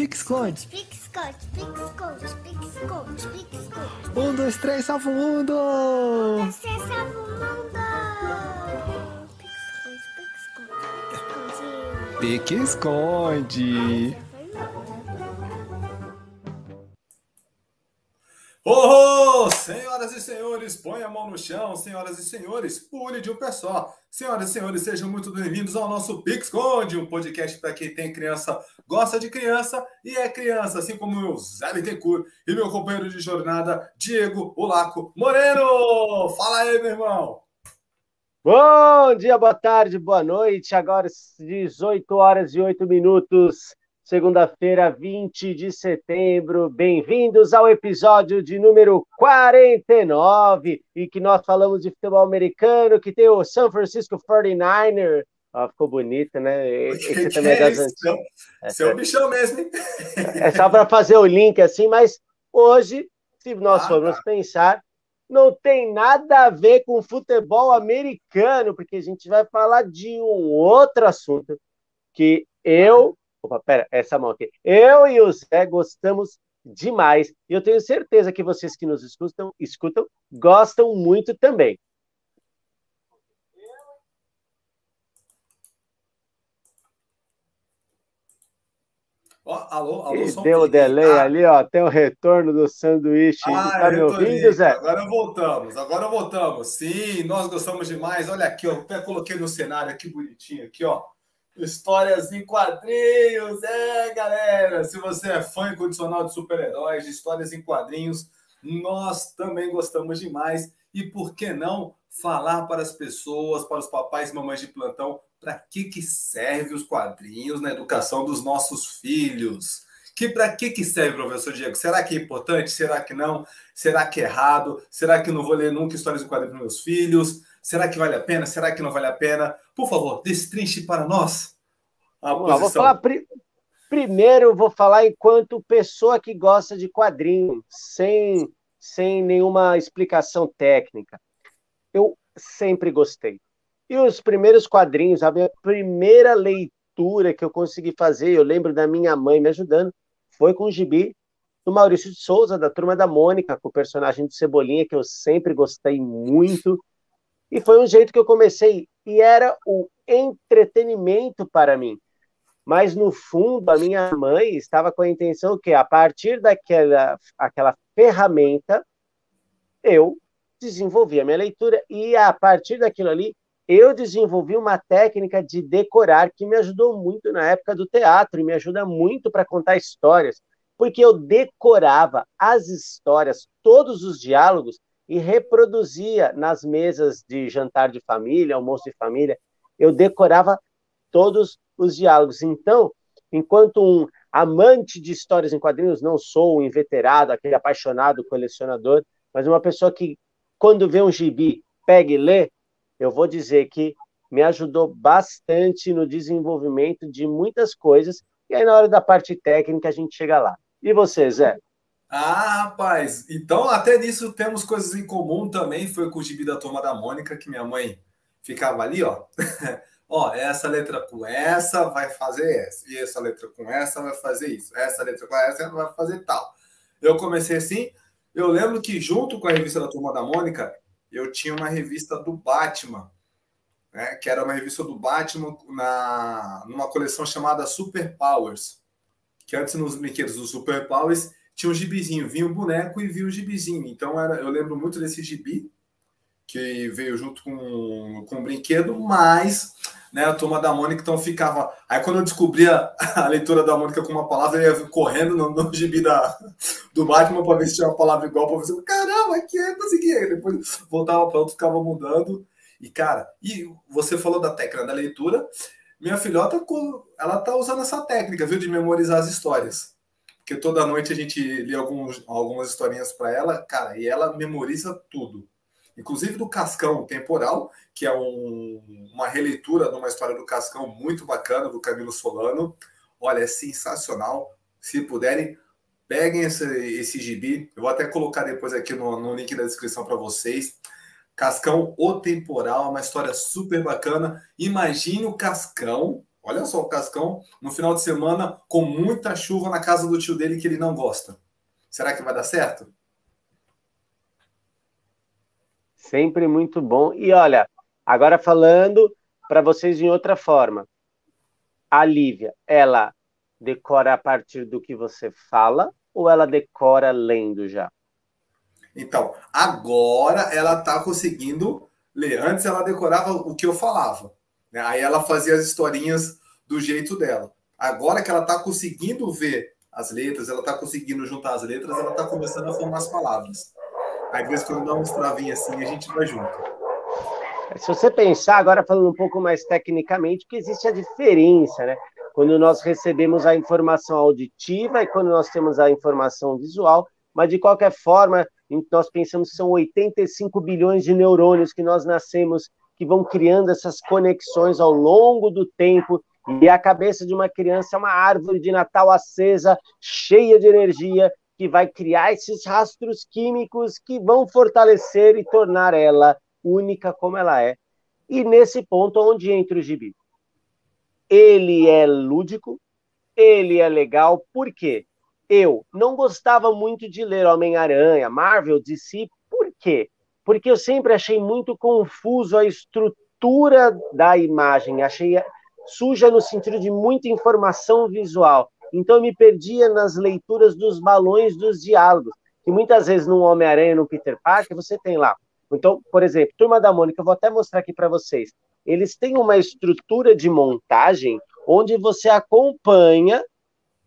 Pique-esconde. Pique-esconde, pique-esconde, pique-esconde, pique-esconde. Um, dois, três, salva o mundo! Você salva o mundo! Pique-esconde, pique-esconde, pique-esconde. Pique-esconde. Oh, senhores, põe a mão no chão, senhoras e senhores, pule de um pé só. Senhoras e senhores, sejam muito bem-vindos ao nosso Pixconde, um podcast para quem tem criança, gosta de criança e é criança, assim como eu, Zé Bittencourt, e meu companheiro de jornada, Diego Olaco Moreno. Fala aí, meu irmão. Bom dia, boa tarde, boa noite. Agora 18 horas e 8 minutos, segunda-feira, 20 de setembro. Bem-vindos ao episódio de número 49 e que nós falamos de futebol americano, que tem o San Francisco 49er. Ó, ficou bonito, né? Esse Que também é é das antigas. Seu bichão mesmo, hein? É só para fazer o link assim, mas hoje, se nós Ah, formos tá. pensar, não tem nada a ver com futebol americano, porque a gente vai falar de um outro assunto que eu. Opa, pera, essa mão aqui. Eu e o Zé gostamos demais. E eu tenho certeza que vocês que nos escutam, escutam gostam muito também. Ó, alô, alô, E deu o delay Ah, ali, ó. Tem o retorno do sanduíche. Ah, tá me ouvindo. Zé? Agora voltamos, agora voltamos. Sim, nós gostamos demais. Olha aqui, ó, até coloquei no cenário aqui bonitinho, aqui, ó. Histórias em quadrinhos, é, galera. Se você é fã incondicional de super-heróis, de histórias em quadrinhos, nós também gostamos demais. E por que não falar para as pessoas, para os papais e mamães de plantão, para que que serve os quadrinhos na educação dos nossos filhos? Que para que que serve, professor Diego? Será que é importante? Será que não? Será que é errado? Será que eu não vou ler nunca histórias em quadrinhos para meus filhos? Será que vale a pena? Será que não vale a pena? Por favor, destrinche para nós a Vamos lá, falar pri- primeiro, eu vou falar enquanto pessoa que gosta de quadrinhos, sem, sem nenhuma explicação técnica. Eu sempre gostei. E os primeiros quadrinhos, a minha primeira leitura que eu consegui fazer, eu lembro da minha mãe me ajudando, foi com o gibi do Maurício de Souza, da Turma da Mônica, com o personagem de Cebolinha, que eu sempre gostei muito. E foi um jeito que eu comecei, e era o entretenimento para mim. Mas, no fundo, a minha mãe estava com a intenção que, a partir daquela aquela ferramenta, eu desenvolvi a minha leitura, e a partir daquilo ali, eu desenvolvi uma técnica de decorar que me ajudou muito na época do teatro, e me ajuda muito para contar histórias, porque eu decorava as histórias, todos os diálogos, e reproduzia nas mesas de jantar de família, almoço de família, eu decorava todos os diálogos. Então, enquanto um amante de histórias em quadrinhos, não sou um inveterado, aquele apaixonado colecionador, mas uma pessoa que, quando vê um gibi, pega e lê, eu vou dizer que me ajudou bastante no desenvolvimento de muitas coisas, e aí na hora da parte técnica a gente chega lá. E você, Zé? Ah, rapaz, então até nisso temos coisas em comum também. Foi com o gibi da Turma da Mônica, que minha mãe ficava ali, ó. ó, essa letra com essa vai fazer essa, e essa letra com essa vai fazer isso, essa letra com essa vai fazer tal. Eu comecei assim. Eu lembro que junto com a revista da Turma da Mônica, eu tinha uma revista do Batman, né, que era uma revista do Batman na, numa coleção chamada Super Powers. Que antes nos brinquedos do Super Powers tinha um gibizinho, vinha o boneco e vinha o gibizinho. Então era, eu lembro muito desse gibi, que veio junto com, com o brinquedo, mas né, a turma da Mônica então ficava. Aí quando eu descobria a leitura da Mônica com uma palavra, eu ia correndo no, no gibi da, do Batman para ver se tinha uma palavra igual, para ver se caramba, aqui é consegui. Aí Depois voltava para outro, ficava mudando. E, cara, e você falou da técnica da leitura. Minha filhota, ela tá usando essa técnica, viu, de memorizar as histórias. Porque toda noite a gente lê alguns, algumas historinhas para ela, cara, e ela memoriza tudo. Inclusive do Cascão Temporal, que é um- uma releitura de uma história do Cascão muito bacana, do Camilo Solano. Olha, é sensacional. Se puderem, peguem esse, esse gibi. Eu vou até colocar depois aqui no, no link da descrição para vocês. Cascão O Temporal, uma história super bacana. Imagine o Cascão Olha só, o Cascão, no final de semana, com muita chuva na casa do tio dele que ele não gosta. Será que vai dar certo? Sempre muito bom. E olha, agora falando para vocês em outra forma. A Lívia, ela decora a partir do que você fala ou ela decora lendo já? Então, agora ela está conseguindo ler. Antes ela decorava o que eu falava. Né? Aí ela fazia as historinhas do jeito dela. Agora que ela está conseguindo ver as letras, ela está conseguindo juntar as letras, ela está começando a formar as palavras. Aí, às vezes, quando dá uns travinhos assim, a gente vai junto. Se você pensar, agora falando um pouco mais tecnicamente, que existe a diferença, né? Quando nós recebemos a informação auditiva e quando nós temos a informação visual, mas de qualquer forma, nós pensamos que são 85 bilhões de neurônios que nós nascemos, que vão criando essas conexões ao longo do tempo, e a cabeça de uma criança é uma árvore de Natal acesa, cheia de energia, que vai criar esses rastros químicos que vão fortalecer e tornar ela única como ela é. E nesse ponto onde entra o gibi. Ele é lúdico, ele é legal, por quê? Eu não gostava muito de ler Homem-Aranha, Marvel, DC, por quê? Porque eu sempre achei muito confuso a estrutura da imagem, achei suja no sentido de muita informação visual. Então eu me perdia nas leituras dos balões dos diálogos, que muitas vezes no Homem-Aranha, no Peter Parker, você tem lá. Então, por exemplo, Turma da Mônica, eu vou até mostrar aqui para vocês. Eles têm uma estrutura de montagem onde você acompanha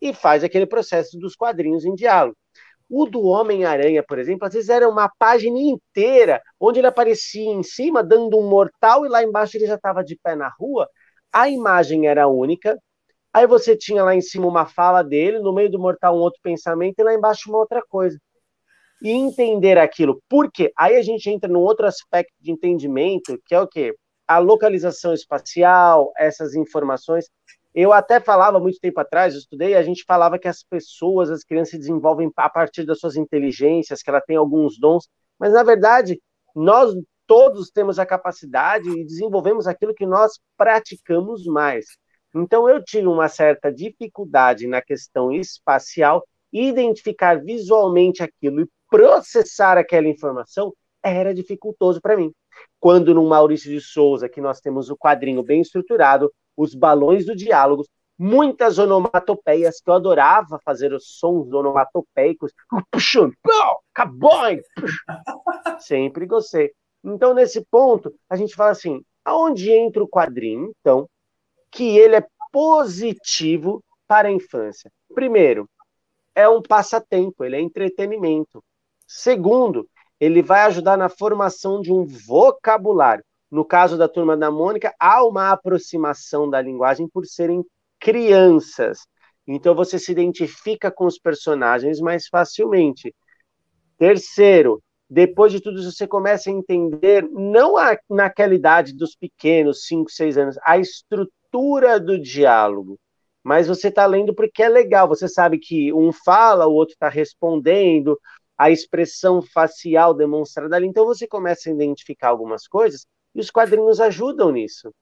e faz aquele processo dos quadrinhos em diálogo. O do Homem-Aranha, por exemplo, às vezes era uma página inteira, onde ele aparecia em cima dando um mortal e lá embaixo ele já estava de pé na rua. A imagem era única, Aí você tinha lá em cima uma fala dele, no meio do mortal um outro pensamento e lá embaixo uma outra coisa. E entender aquilo. Por quê? Aí a gente entra num outro aspecto de entendimento, que é o quê? A localização espacial, essas informações. Eu até falava muito tempo atrás, eu estudei, a gente falava que as pessoas, as crianças se desenvolvem a partir das suas inteligências, que ela tem alguns dons, mas na verdade, nós todos temos a capacidade e desenvolvemos aquilo que nós praticamos mais. Então, eu tive uma certa dificuldade na questão espacial, identificar visualmente aquilo e processar aquela informação era dificultoso para mim. Quando no Maurício de Souza, que nós temos o quadrinho bem estruturado, os balões do diálogo, muitas onomatopeias, que eu adorava fazer os sons onomatopeicos, acabou, sempre gostei. Então, nesse ponto, a gente fala assim, aonde entra o quadrinho, então, que ele é positivo para a infância. Primeiro, é um passatempo, ele é entretenimento. Segundo, ele vai ajudar na formação de um vocabulário. No caso da turma da Mônica, há uma aproximação da linguagem por serem crianças. Então você se identifica com os personagens mais facilmente. Terceiro, depois de tudo isso, você começa a entender, não a, naquela idade dos pequenos, 5, 6 anos, a estrutura estrutura do diálogo, mas você está lendo porque é legal. Você sabe que um fala, o outro está respondendo, a expressão facial demonstrada ali. Então você começa a identificar algumas coisas e os quadrinhos ajudam nisso.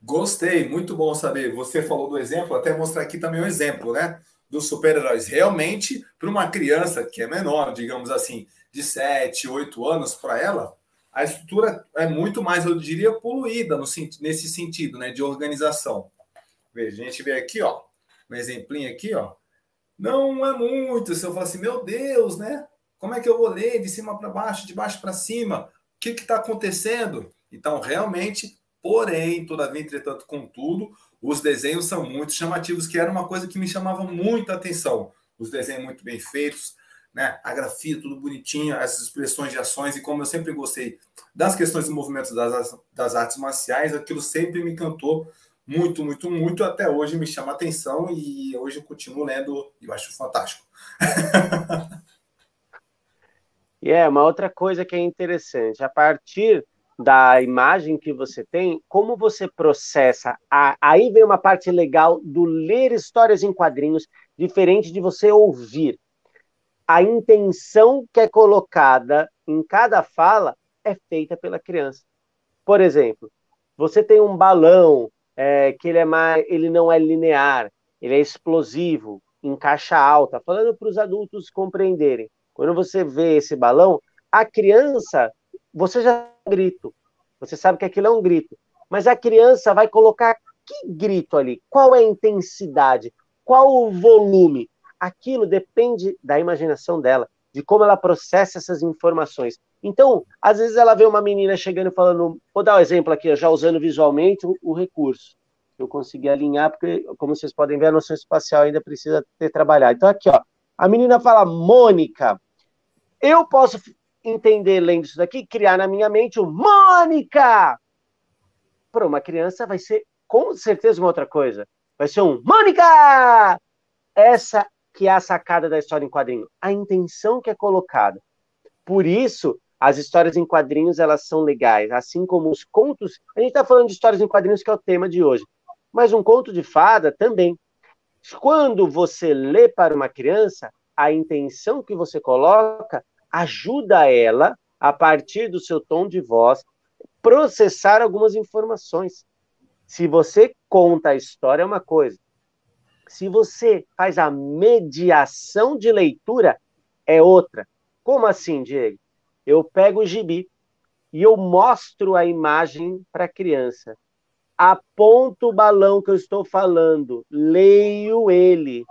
Gostei, muito bom saber. Você falou do exemplo, até mostrar aqui também um exemplo, né? Dos super-heróis. Realmente, para uma criança que é menor, digamos assim, de 7, 8 anos, para ela, a estrutura é muito mais, eu diria, poluída no, nesse sentido, né, de organização. Veja, a gente vê aqui, ó, um exemplinho aqui, ó. Não é muito. Se eu falar assim, meu Deus, né? Como é que eu vou ler de cima para baixo, de baixo para cima? O que está acontecendo? Então, realmente, porém, todavia, entretanto, contudo, os desenhos são muito chamativos, que era uma coisa que me chamava muita atenção. Os desenhos muito bem feitos, né? A grafia, tudo bonitinho, essas expressões de ações, e como eu sempre gostei das questões de movimentos das, das artes marciais, aquilo sempre me encantou muito, muito, muito, até hoje me chama atenção e hoje eu continuo lendo e acho fantástico. E é uma outra coisa que é interessante, a partir da imagem que você tem, como você processa, a, aí vem uma parte legal do ler histórias em quadrinhos, diferente de você ouvir a intenção que é colocada em cada fala é feita pela criança. Por exemplo, Você tem um balão é, que ele, é mais, ele não é linear, ele é explosivo, em caixa alta, falando para os adultos compreenderem. Quando você vê esse balão, a criança, você já grito, você sabe que aquilo é um grito, mas a criança vai colocar que grito ali? Qual é a intensidade? Qual o volume? Aquilo depende da imaginação dela, de como ela processa essas informações. Então, às vezes ela vê uma menina chegando e falando, vou dar um exemplo aqui, já usando visualmente o, o recurso. Eu consegui alinhar, porque, como vocês podem ver, a noção espacial ainda precisa ter trabalhado. Então, aqui, ó, a menina fala, Mônica. Eu posso entender, lendo isso daqui, criar na minha mente o Mônica! Para uma criança vai ser com certeza uma outra coisa. Vai ser um Mônica! Essa que é a sacada da história em quadrinho, a intenção que é colocada. Por isso, as histórias em quadrinhos elas são legais, assim como os contos. A gente está falando de histórias em quadrinhos que é o tema de hoje, mas um conto de fada também. Quando você lê para uma criança, a intenção que você coloca ajuda ela, a partir do seu tom de voz, processar algumas informações. Se você conta a história, é uma coisa. Se você faz a mediação de leitura, é outra. Como assim, Diego? Eu pego o gibi e eu mostro a imagem para a criança. Aponto o balão que eu estou falando, leio ele,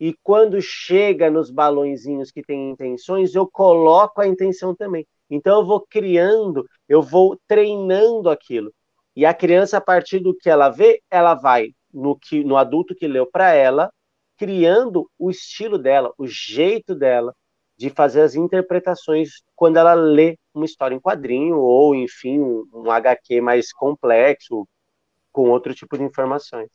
e quando chega nos balõezinhos que têm intenções, eu coloco a intenção também. Então eu vou criando, eu vou treinando aquilo. E a criança, a partir do que ela vê, ela vai no, que, no adulto que leu para ela, criando o estilo dela, o jeito dela de fazer as interpretações quando ela lê uma história em quadrinho ou, enfim, um, um HQ mais complexo, com outro tipo de informações.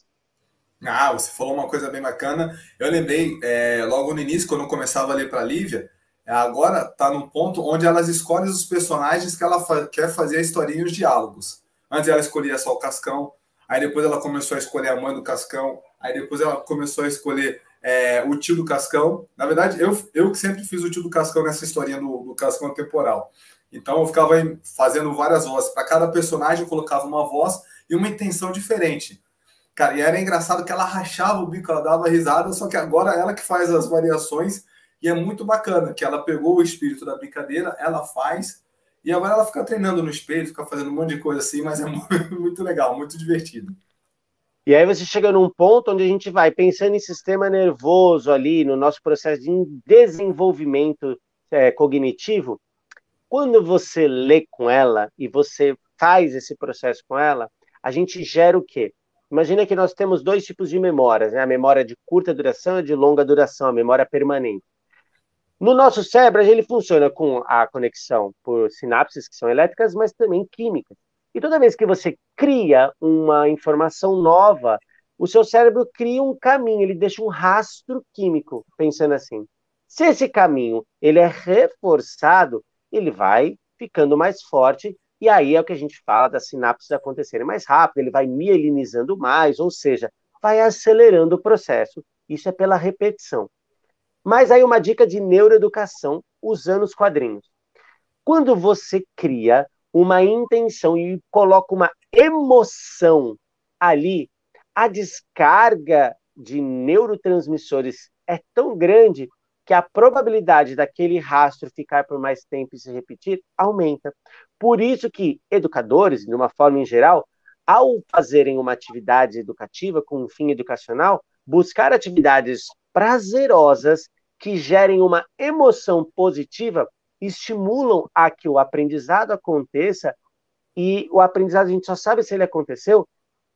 Ah, você falou uma coisa bem bacana. Eu lembrei, é, logo no início, quando eu começava a ler para a Lívia, agora está num ponto onde elas escolhem os personagens que ela fa quer fazer a historinha e os diálogos. Antes ela escolhia só o Cascão, aí depois ela começou a escolher a mãe do Cascão, aí depois ela começou a escolher é, o tio do Cascão. Na verdade, eu, eu que sempre fiz o tio do Cascão nessa historinha do, do Cascão temporal. Então eu ficava fazendo várias vozes. Para cada personagem eu colocava uma voz e uma intenção diferente. Cara, e era engraçado que ela rachava o bico, ela dava risada, só que agora ela que faz as variações e é muito bacana que ela pegou o espírito da brincadeira, ela faz e agora ela fica treinando no espelho, fica fazendo um monte de coisa assim, mas é muito legal, muito divertido. E aí você chega num ponto onde a gente vai pensando em sistema nervoso ali, no nosso processo de desenvolvimento é, cognitivo. Quando você lê com ela e você faz esse processo com ela, a gente gera o quê? Imagina que nós temos dois tipos de memórias, né? a memória de curta duração e de longa duração, a memória permanente. No nosso cérebro, ele funciona com a conexão por sinapses que são elétricas, mas também químicas. E toda vez que você cria uma informação nova, o seu cérebro cria um caminho, ele deixa um rastro químico, pensando assim. Se esse caminho ele é reforçado, ele vai ficando mais forte e aí é o que a gente fala das sinapses acontecerem mais rápido, ele vai mielinizando mais, ou seja, vai acelerando o processo. Isso é pela repetição. Mas aí uma dica de neuroeducação usando os quadrinhos. Quando você cria uma intenção e coloca uma emoção ali, a descarga de neurotransmissores é tão grande que a probabilidade daquele rastro ficar por mais tempo e se repetir aumenta. Por isso que educadores, de uma forma em geral, ao fazerem uma atividade educativa com um fim educacional, buscar atividades prazerosas que gerem uma emoção positiva estimulam a que o aprendizado aconteça e o aprendizado a gente só sabe se ele aconteceu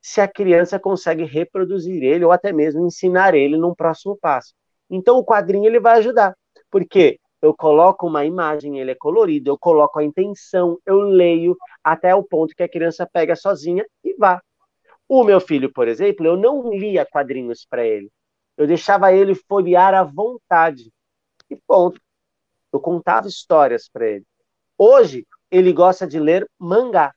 se a criança consegue reproduzir ele ou até mesmo ensinar ele num próximo passo. Então o quadrinho ele vai ajudar, porque eu coloco uma imagem, ele é colorido, eu coloco a intenção, eu leio até o ponto que a criança pega sozinha e vá. O meu filho, por exemplo, eu não lia quadrinhos para ele. Eu deixava ele folhear à vontade. E ponto. Eu contava histórias para ele. Hoje, ele gosta de ler mangá.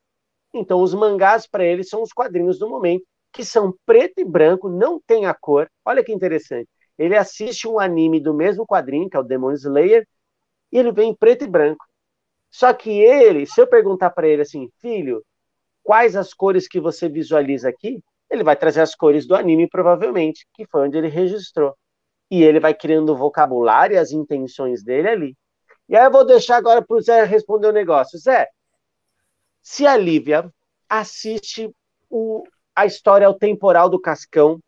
Então, os mangás para ele são os quadrinhos do momento, que são preto e branco, não tem a cor. Olha que interessante ele assiste um anime do mesmo quadrinho, que é o Demon Slayer, e ele vem em preto e branco. Só que ele, se eu perguntar para ele assim, filho, quais as cores que você visualiza aqui, ele vai trazer as cores do anime, provavelmente, que foi onde ele registrou. E ele vai criando o vocabulário e as intenções dele ali. E aí eu vou deixar agora para o Zé responder o um negócio. Zé, se a Lívia assiste o, a história ao temporal do Cascão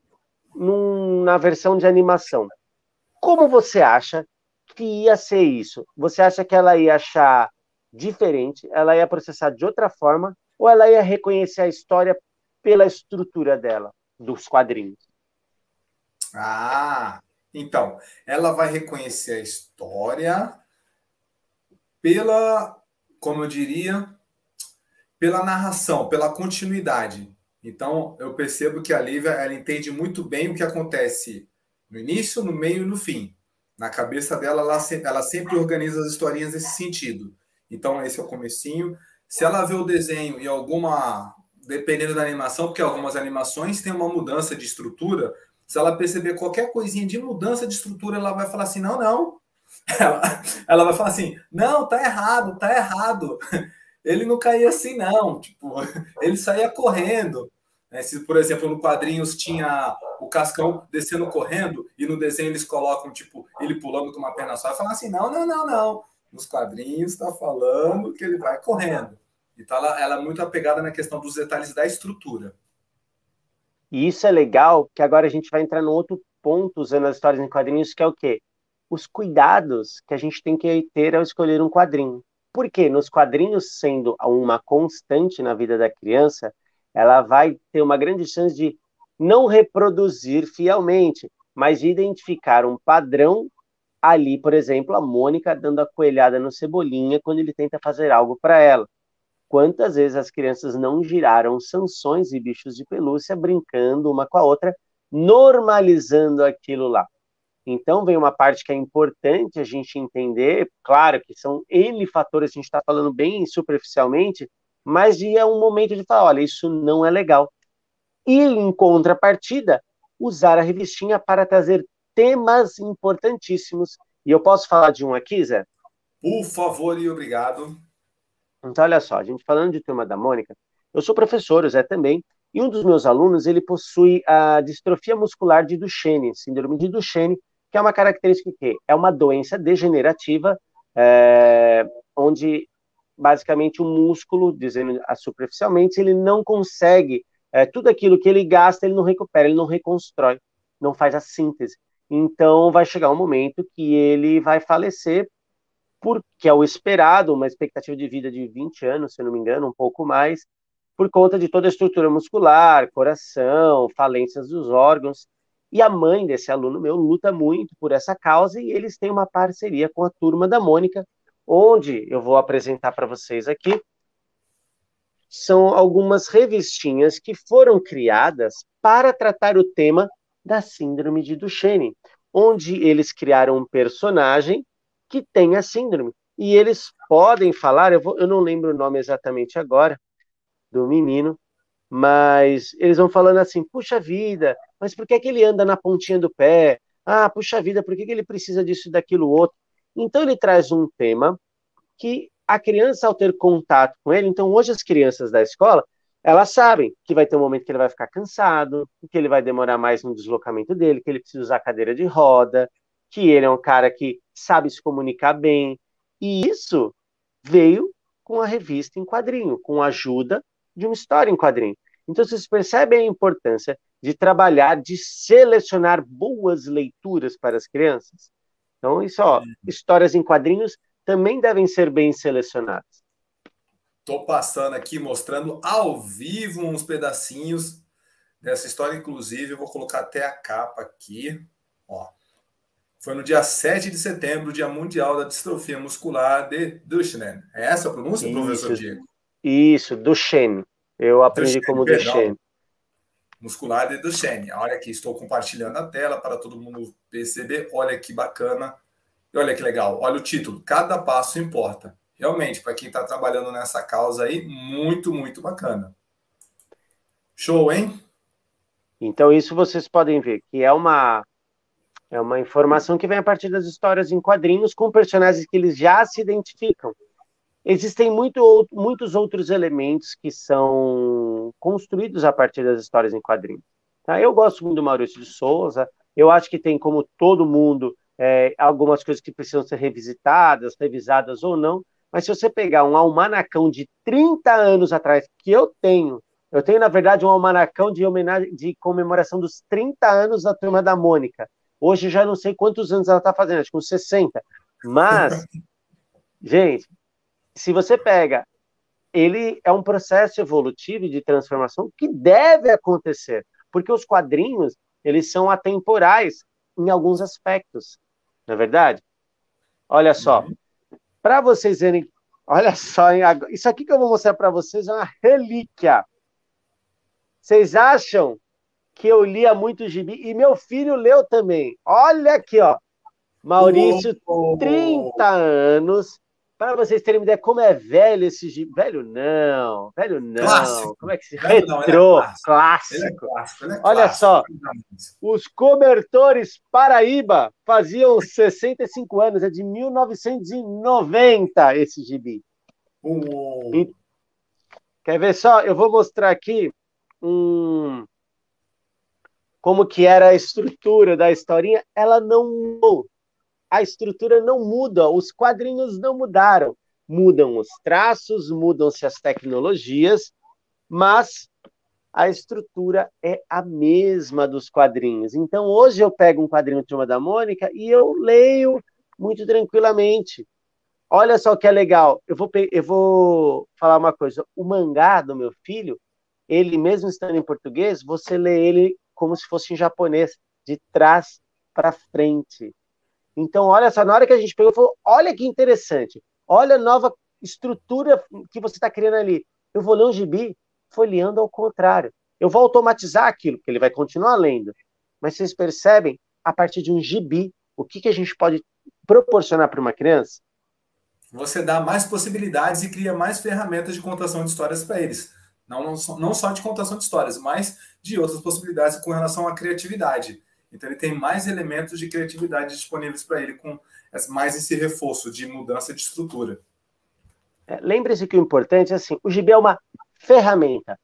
num, na versão de animação, como você acha que ia ser isso? Você acha que ela ia achar diferente, ela ia processar de outra forma, ou ela ia reconhecer a história pela estrutura dela, dos quadrinhos? Ah, então, ela vai reconhecer a história pela, como eu diria, pela narração, pela continuidade. Então, eu percebo que a Lívia ela entende muito bem o que acontece no início, no meio e no fim. Na cabeça dela, ela, ela sempre organiza as historinhas nesse sentido. Então, esse é o comecinho. Se ela vê o desenho e alguma, dependendo da animação, porque algumas animações têm uma mudança de estrutura, se ela perceber qualquer coisinha de mudança de estrutura, ela vai falar assim: não, não, ela, ela vai falar assim: não, tá errado, tá errado. Ele não caía assim, não. Tipo, ele saía correndo. Né? Se, por exemplo, no quadrinhos tinha o Cascão descendo correndo e no desenho eles colocam, tipo, ele pulando com uma perna só, e falar assim: não, não, não, não. Nos quadrinhos está falando que ele vai correndo. Então ela, ela é muito apegada na questão dos detalhes da estrutura. E isso é legal, que agora a gente vai entrar no outro ponto usando as histórias em quadrinhos, que é o quê? Os cuidados que a gente tem que ter ao escolher um quadrinho. Porque nos quadrinhos, sendo uma constante na vida da criança, ela vai ter uma grande chance de não reproduzir fielmente, mas de identificar um padrão ali, por exemplo, a Mônica dando a coelhada no Cebolinha quando ele tenta fazer algo para ela. Quantas vezes as crianças não giraram sanções e bichos de pelúcia brincando uma com a outra, normalizando aquilo lá? Então, vem uma parte que é importante a gente entender, claro que são N fatores, a gente está falando bem superficialmente, mas é um momento de falar: olha, isso não é legal. E, em contrapartida, usar a revistinha para trazer temas importantíssimos. E eu posso falar de um aqui, Zé? Por favor e obrigado. Então, olha só, a gente falando de Turma da Mônica, eu sou professor, o Zé também, e um dos meus alunos, ele possui a distrofia muscular de Duchenne, síndrome de Duchenne, que é uma característica que é uma doença degenerativa, é, onde basicamente o músculo, dizendo superficialmente, ele não consegue, é, tudo aquilo que ele gasta, ele não recupera, ele não reconstrói, não faz a síntese. Então vai chegar um momento que ele vai falecer, porque é o esperado, uma expectativa de vida de 20 anos, se não me engano, um pouco mais, por conta de toda a estrutura muscular, coração, falências dos órgãos, e a mãe desse aluno meu luta muito por essa causa e eles têm uma parceria com a turma da Mônica, onde eu vou apresentar para vocês aqui. São algumas revistinhas que foram criadas para tratar o tema da síndrome de Duchenne, onde eles criaram um personagem que tem a síndrome. E eles podem falar, eu, vou, eu não lembro o nome exatamente agora do menino, mas eles vão falando assim: puxa vida, mas por que, é que ele anda na pontinha do pé? Ah, puxa vida, por que, que ele precisa disso e daquilo outro? Então ele traz um tema que a criança, ao ter contato com ele, então hoje as crianças da escola, elas sabem que vai ter um momento que ele vai ficar cansado, que ele vai demorar mais no deslocamento dele, que ele precisa usar cadeira de roda, que ele é um cara que sabe se comunicar bem. E isso veio com a revista em quadrinho, com a ajuda de uma história em quadrinho. Então, vocês percebem a importância de trabalhar, de selecionar boas leituras para as crianças? Então, isso, ó, histórias em quadrinhos também devem ser bem selecionadas. Estou passando aqui, mostrando ao vivo uns pedacinhos dessa história, inclusive, eu vou colocar até a capa aqui. Ó. Foi no dia 7 de setembro, Dia Mundial da Distrofia Muscular de Duchenne. É essa a pronúncia, isso, professor Diego? Isso, Duchenne. Eu aprendi Duchenne, como Duchenne. Muscular de Duchenne. Olha aqui, estou compartilhando a tela para todo mundo perceber. Olha que bacana. E olha que legal. Olha o título. Cada passo importa. Realmente, para quem está trabalhando nessa causa aí, muito, muito bacana. Show, hein? Então, isso vocês podem ver que é uma é uma informação que vem a partir das histórias em quadrinhos com personagens que eles já se identificam. Existem muito, muitos outros elementos que são construídos a partir das histórias em quadrinhos. Tá? Eu gosto muito do Maurício de Souza, eu acho que tem, como todo mundo, é, algumas coisas que precisam ser revisitadas, revisadas ou não, mas se você pegar um almanacão de 30 anos atrás, que eu tenho, eu tenho, na verdade, um almanacão de, homenagem, de comemoração dos 30 anos da Turma da Mônica. Hoje já não sei quantos anos ela está fazendo, acho que uns 60. Mas, gente, se você pega, ele é um processo evolutivo de transformação que deve acontecer, porque os quadrinhos, eles são atemporais em alguns aspectos, não é verdade? Olha só, uhum. para vocês verem, olha só, isso aqui que eu vou mostrar para vocês é uma relíquia. Vocês acham que eu lia muito gibi? E meu filho leu também. Olha aqui, ó. Maurício, 30 anos. Para vocês terem uma ideia como é velho esse gibi. Velho não, velho não. Clássico. Como é que se velho retrô? Não, é clássico. clássico. É clássico é Olha só, os cobertores Paraíba faziam 65 anos, é de 1990 esse gibi. E, quer ver só? Eu vou mostrar aqui um como que era a estrutura da historinha, ela não mudou. A estrutura não muda, os quadrinhos não mudaram. Mudam os traços, mudam-se as tecnologias, mas a estrutura é a mesma dos quadrinhos. Então, hoje eu pego um quadrinho de Turma da Mônica e eu leio muito tranquilamente. Olha só que é legal. Eu vou, eu vou falar uma coisa. O mangá do meu filho, ele mesmo estando em português, você lê ele como se fosse em japonês, de trás para frente. Então, olha só, na hora que a gente pegou, falou: olha que interessante, olha a nova estrutura que você está criando ali. Eu vou ler um gibi folheando ao contrário. Eu vou automatizar aquilo, porque ele vai continuar lendo. Mas vocês percebem, a partir de um gibi, o que, que a gente pode proporcionar para uma criança? Você dá mais possibilidades e cria mais ferramentas de contação de histórias para eles. Não, não, não só de contação de histórias, mas de outras possibilidades com relação à criatividade. Então ele tem mais elementos de criatividade disponíveis para ele com mais esse reforço de mudança de estrutura. É, Lembre-se que o importante é assim, o gibi é uma ferramenta.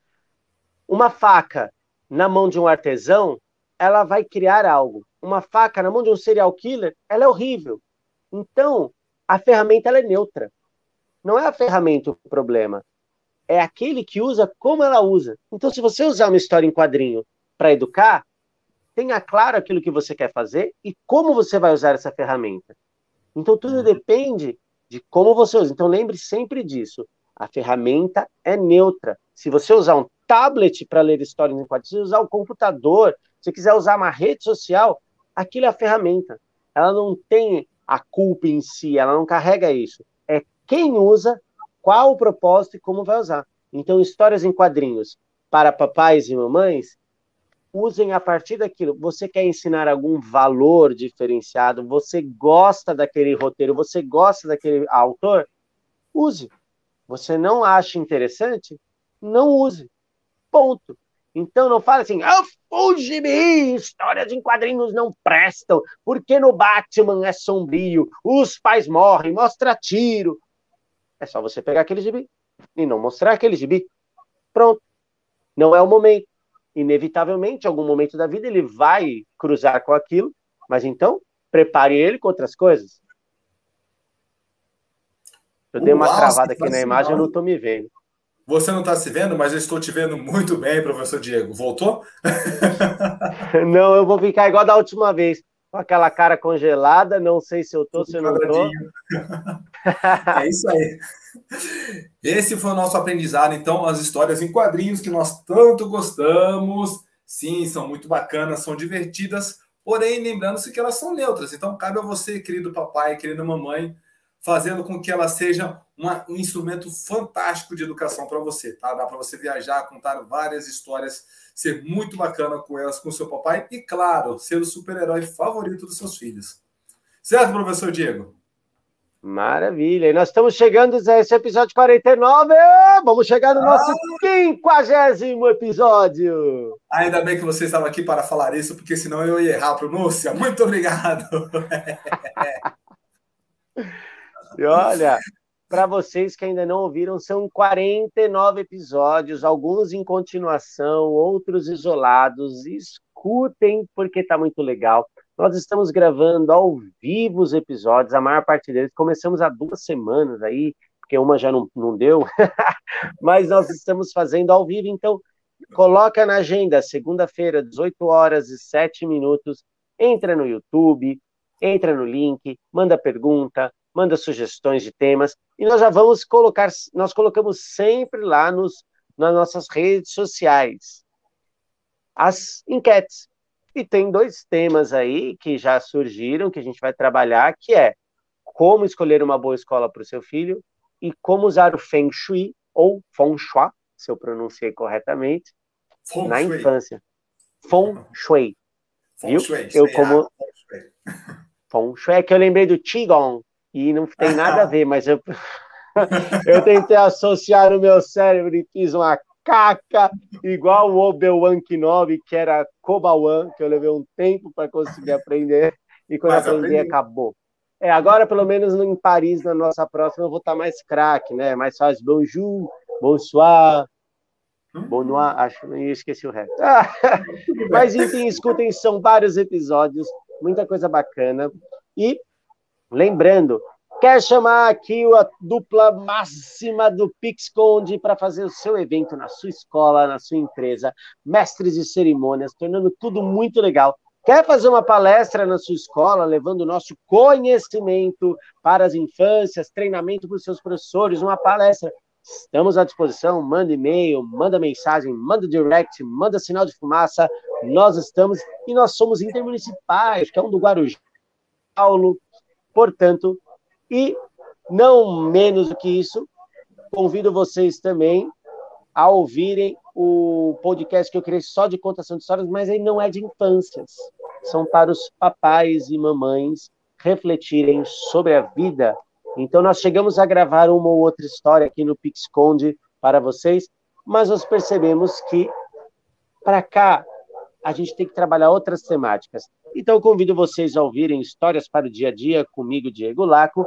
Uma faca na mão de um artesão, ela vai criar algo. Uma faca na mão de um serial killer, ela é horrível. Então, a ferramenta ela é neutra. Não é a ferramenta o problema é aquele que usa como ela usa. Então, se você usar uma história em quadrinho para educar, tenha claro aquilo que você quer fazer e como você vai usar essa ferramenta. Então, tudo uhum. depende de como você usa. Então, lembre sempre disso. A ferramenta é neutra. Se você usar um tablet para ler histórias em quadrinhos, se usar um computador, se quiser usar uma rede social, aquilo é a ferramenta. Ela não tem a culpa em si, ela não carrega isso. É quem usa qual o propósito e como vai usar. Então, histórias em quadrinhos para papais e mamães, usem a partir daquilo. Você quer ensinar algum valor diferenciado, você gosta daquele roteiro, você gosta daquele autor, use. Você não acha interessante? Não use. Ponto. Então não fale assim, ah, fugi histórias em quadrinhos não prestam, porque no Batman é sombrio, os pais morrem, mostra tiro. É só você pegar aquele gibi e não mostrar aquele gibi. Pronto. Não é o momento. Inevitavelmente, em algum momento da vida, ele vai cruzar com aquilo, mas então, prepare ele com outras coisas. Eu dei uma travada aqui na imagem, eu não estou me vendo. Você não está se vendo, mas eu estou te vendo muito bem, professor Diego. Voltou? não, eu vou ficar igual da última vez com aquela cara congelada, não sei se eu tô, se eu não tô. é isso aí. Esse foi o nosso aprendizado, então, as histórias em quadrinhos que nós tanto gostamos. Sim, são muito bacanas, são divertidas, porém, lembrando-se que elas são neutras. Então, cabe a você, querido papai, querida mamãe, fazendo com que ela seja uma, um instrumento fantástico de educação para você, tá? Dá para você viajar, contar várias histórias, ser muito bacana com elas, com seu papai e, claro, ser o super-herói favorito dos seus filhos. Certo, professor Diego? Maravilha. E nós estamos chegando a esse episódio 49. Vamos chegar no nosso quinquagésimo ah. episódio. Ainda bem que você estava aqui para falar isso, porque senão eu ia errar a pronúncia. Muito obrigado. E olha, para vocês que ainda não ouviram, são 49 episódios, alguns em continuação, outros isolados. Escutem, porque está muito legal. Nós estamos gravando ao vivo os episódios, a maior parte deles. Começamos há duas semanas aí, porque uma já não, não deu, mas nós estamos fazendo ao vivo, então coloca na agenda, segunda-feira, 18 horas e 7 minutos, entra no YouTube, entra no link, manda pergunta, manda sugestões de temas, e nós já vamos colocar, nós colocamos sempre lá nos, nas nossas redes sociais as enquetes. E tem dois temas aí que já surgiram, que a gente vai trabalhar, que é como escolher uma boa escola para o seu filho e como usar o Feng Shui, ou Feng Shui, se eu pronunciei corretamente, Feng na Shui. infância. Feng Shui. Feng viu? Shui. Eu como... Feng Shui é que eu lembrei do Qigong, e não tem nada a ver, mas eu, eu tentei associar o meu cérebro e fiz uma caca, igual o Obi-Wan Kenobi, que era Kobawan, que eu levei um tempo para conseguir aprender, e quando mas aprendi, aprendi, acabou. É, agora, pelo menos em Paris, na nossa próxima, eu vou estar mais craque, né? Mais fácil, bonjour, bonsoir, Bon noir, acho, eu esqueci o resto. mas enfim, escutem, são vários episódios, muita coisa bacana. E Lembrando, quer chamar aqui a dupla máxima do PixConde para fazer o seu evento na sua escola, na sua empresa, mestres de cerimônias, tornando tudo muito legal. Quer fazer uma palestra na sua escola, levando o nosso conhecimento para as infâncias, treinamento para os seus professores, uma palestra? Estamos à disposição. Manda e-mail, manda mensagem, manda direct, manda sinal de fumaça. Nós estamos e nós somos intermunicipais, que é um do Guarujá, Paulo, Portanto, e não menos do que isso, convido vocês também a ouvirem o podcast que eu criei só de contação de histórias, mas ele não é de infâncias. São para os papais e mamães refletirem sobre a vida. Então, nós chegamos a gravar uma ou outra história aqui no PixConde para vocês, mas nós percebemos que para cá a gente tem que trabalhar outras temáticas. Então, convido vocês a ouvirem Histórias para o Dia a Dia comigo, Diego Laco.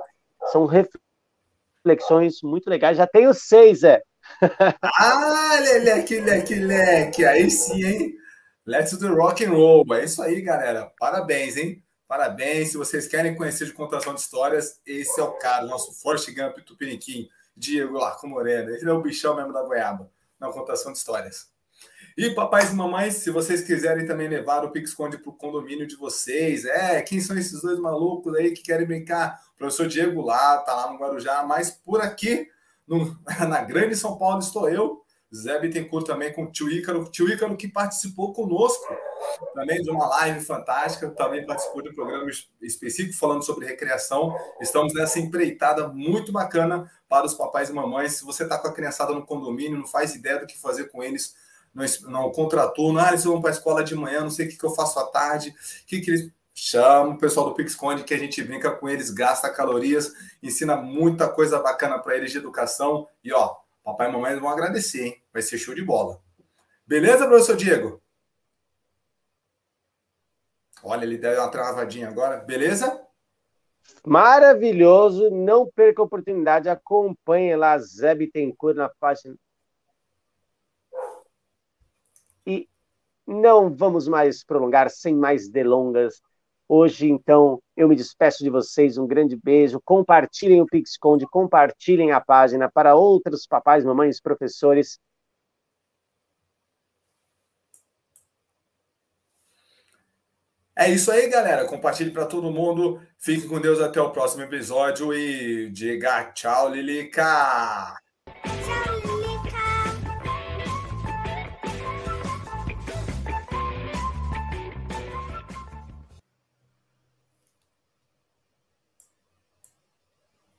São reflexões muito legais. Já tenho seis, é. ah, leque, leque, leque. Aí sim, hein? Let's do rock and roll. É isso aí, galera. Parabéns, hein? Parabéns. Se vocês querem conhecer de contação de histórias, esse é o cara, nosso Forte Gump Tupiniquim, Diego Laco Moreno. Ele é o bichão mesmo da goiaba, na contação de histórias. E papais e mamães, se vocês quiserem também levar o PixConde para o condomínio de vocês, é, quem são esses dois malucos aí que querem brincar? O professor Diego lá, tá lá no Guarujá, mas por aqui, no, na Grande São Paulo, estou eu, Zé Bittencourt também com o tio Ícaro, tio Ícaro que participou conosco também de uma live fantástica, também participou de um programa específico falando sobre recreação. Estamos nessa empreitada muito bacana para os papais e mamães. Se você está com a criançada no condomínio, não faz ideia do que fazer com eles, no, no contraturno, ah, eles vão para a escola de manhã, não sei o que, que eu faço à tarde, que, que eles chamam o pessoal do PixConde que a gente brinca com eles, gasta calorias, ensina muita coisa bacana para eles de educação. E ó, papai e mamãe vão agradecer, hein? Vai ser show de bola. Beleza, professor Diego? Olha, ele deu uma travadinha agora. Beleza? Maravilhoso. Não perca a oportunidade. Acompanhe lá Zé Bittencourt na página e não vamos mais prolongar, sem mais delongas. Hoje, então, eu me despeço de vocês. Um grande beijo. Compartilhem o PixConde, compartilhem a página para outros papais, mamães, professores. É isso aí, galera. Compartilhe para todo mundo. Fique com Deus até o próximo episódio e diga tchau, Lilica. Tchau,